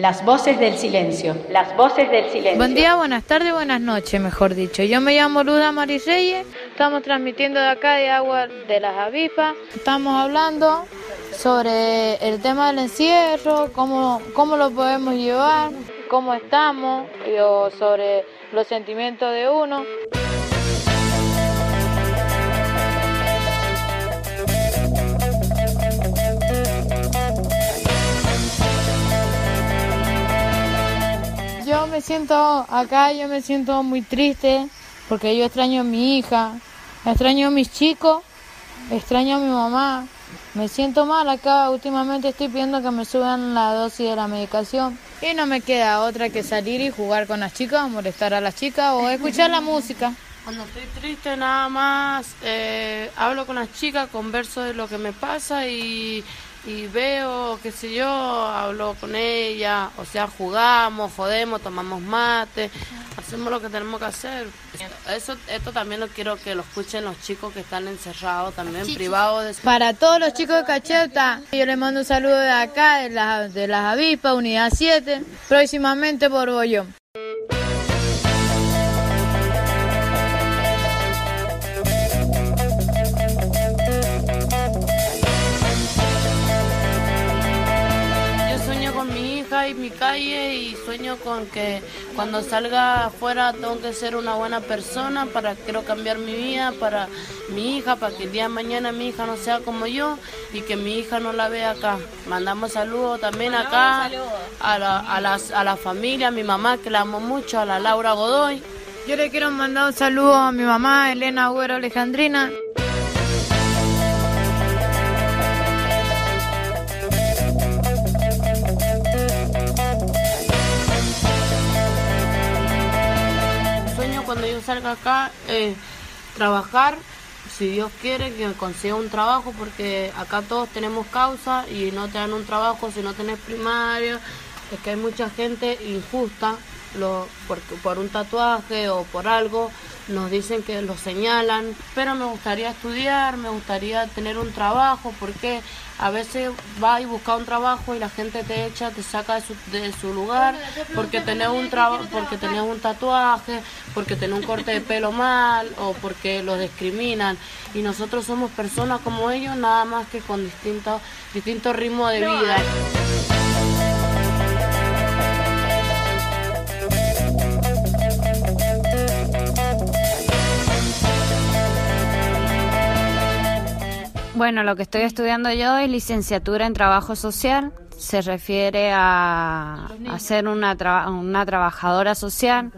Las voces del silencio. Las voces del silencio. Buen día, buenas tardes, buenas noches, mejor dicho. Yo me llamo Luda Marisreyes. Estamos transmitiendo de acá de agua de las avispas. Estamos hablando sobre el tema del encierro, cómo, cómo lo podemos llevar, cómo estamos, y, sobre los sentimientos de uno. Siento acá, yo me siento muy triste porque yo extraño a mi hija, extraño a mis chicos, extraño a mi mamá. Me siento mal acá, últimamente estoy pidiendo que me suban la dosis de la medicación y no me queda otra que salir y jugar con las chicas, molestar a las chicas o escuchar la música. Cuando estoy triste nada más eh, hablo con las chicas, converso de lo que me pasa y, y veo, qué sé yo, hablo con ella, o sea, jugamos, jodemos, tomamos mate, hacemos lo que tenemos que hacer. Eso, esto también lo quiero que lo escuchen los chicos que están encerrados, también privados de Para todos los chicos de Cacheta, yo les mando un saludo de acá, de las, de las avispas, unidad 7, próximamente por Bollón. Calle y sueño con que cuando salga afuera tengo que ser una buena persona para quiero cambiar mi vida para mi hija, para que el día de mañana mi hija no sea como yo y que mi hija no la vea acá. Mandamos saludos también acá a la, a, las, a la familia, a mi mamá que la amo mucho, a la Laura Godoy. Yo le quiero mandar un saludo a mi mamá, Elena Agüero Alejandrina. Salga acá, eh, trabajar, si Dios quiere, que consiga un trabajo, porque acá todos tenemos causa y no te dan un trabajo si no tenés primaria. Es que hay mucha gente injusta lo, por, por un tatuaje o por algo, nos dicen que lo señalan, pero me gustaría estudiar, me gustaría tener un trabajo, porque a veces va y busca un trabajo y la gente te echa, te saca de su, de su lugar, porque tenés un trabajo, porque tenés un tatuaje, porque tenés un corte de pelo mal o porque los discriminan. Y nosotros somos personas como ellos, nada más que con distintos distintos ritmos de vida. Bueno, lo que estoy estudiando yo es licenciatura en trabajo social. Se refiere a, a ser una, traba- una trabajadora social,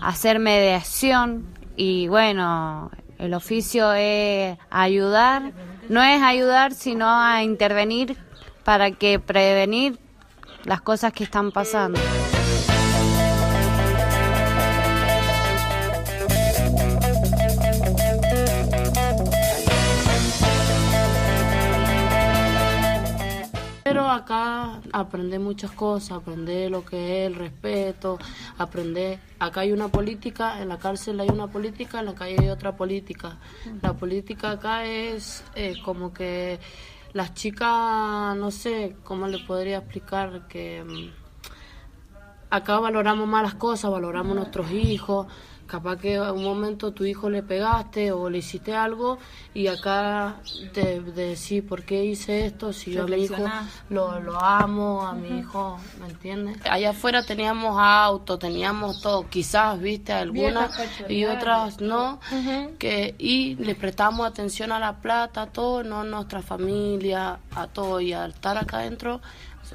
hacer mediación y bueno, el oficio es ayudar, no es ayudar, sino a intervenir para que prevenir las cosas que están pasando. Pero acá aprender muchas cosas, aprender lo que es el respeto, aprender, acá hay una política, en la cárcel hay una política, en la calle hay otra política. La política acá es eh, como que las chicas, no sé cómo le podría explicar que mm, acá valoramos más las cosas, valoramos nuestros hijos. Capaz que en un momento tu hijo le pegaste o le hiciste algo y acá te de decir por qué hice esto, si yo a mi hijo lo, lo amo, a mi hijo, ¿me entiendes? Allá afuera teníamos auto, teníamos todo, quizás, viste, algunas y otras no, que y le prestamos atención a la plata, a todo, no a nuestra familia, a todo, y al estar acá adentro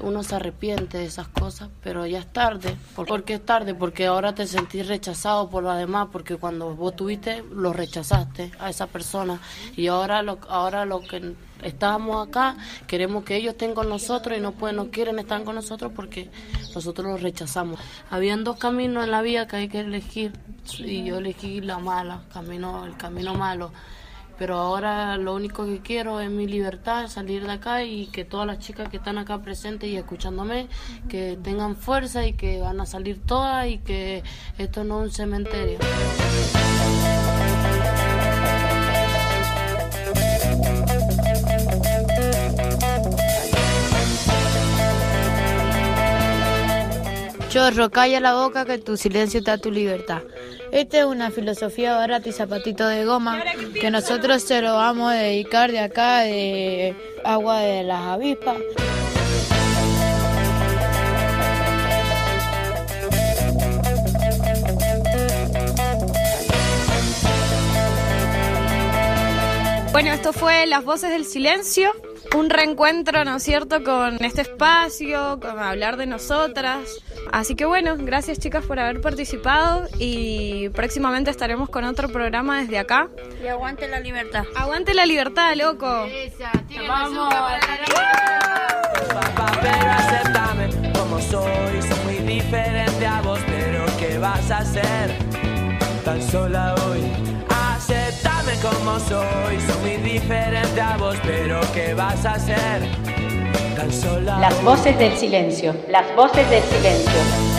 uno se arrepiente de esas cosas, pero ya es tarde. ¿Por, qué es tarde? Porque ahora te sentís rechazado por lo demás, porque cuando vos tuviste, lo rechazaste a esa persona. Y ahora lo, ahora lo que estábamos acá, queremos que ellos estén con nosotros y no pueden, no quieren estar con nosotros porque nosotros los rechazamos. Habían dos caminos en la vida que hay que elegir y yo elegí la mala, camino, el camino malo. Pero ahora lo único que quiero es mi libertad, salir de acá y que todas las chicas que están acá presentes y escuchándome, que tengan fuerza y que van a salir todas y que esto no es un cementerio. Chorro, calla la boca que tu silencio está tu libertad. Esta es una filosofía barata y zapatito de goma que nosotros se lo vamos a dedicar de acá de agua de las avispas. Bueno, esto fue Las Voces del Silencio, un reencuentro, ¿no es cierto?, con este espacio, con hablar de nosotras. Así que bueno, gracias chicas por haber participado y próximamente estaremos con otro programa desde acá. Y aguante la libertad. Aguante la libertad, loco. Vamos. Papá, pero acéptame como soy. Soy muy diferente a vos, pero ¿qué vas a hacer? Tan sola hoy. Como soy. Soy muy diferente a vos, pero ¿qué vas a hacer? Tan sola Las voces del silencio. Las voces del silencio.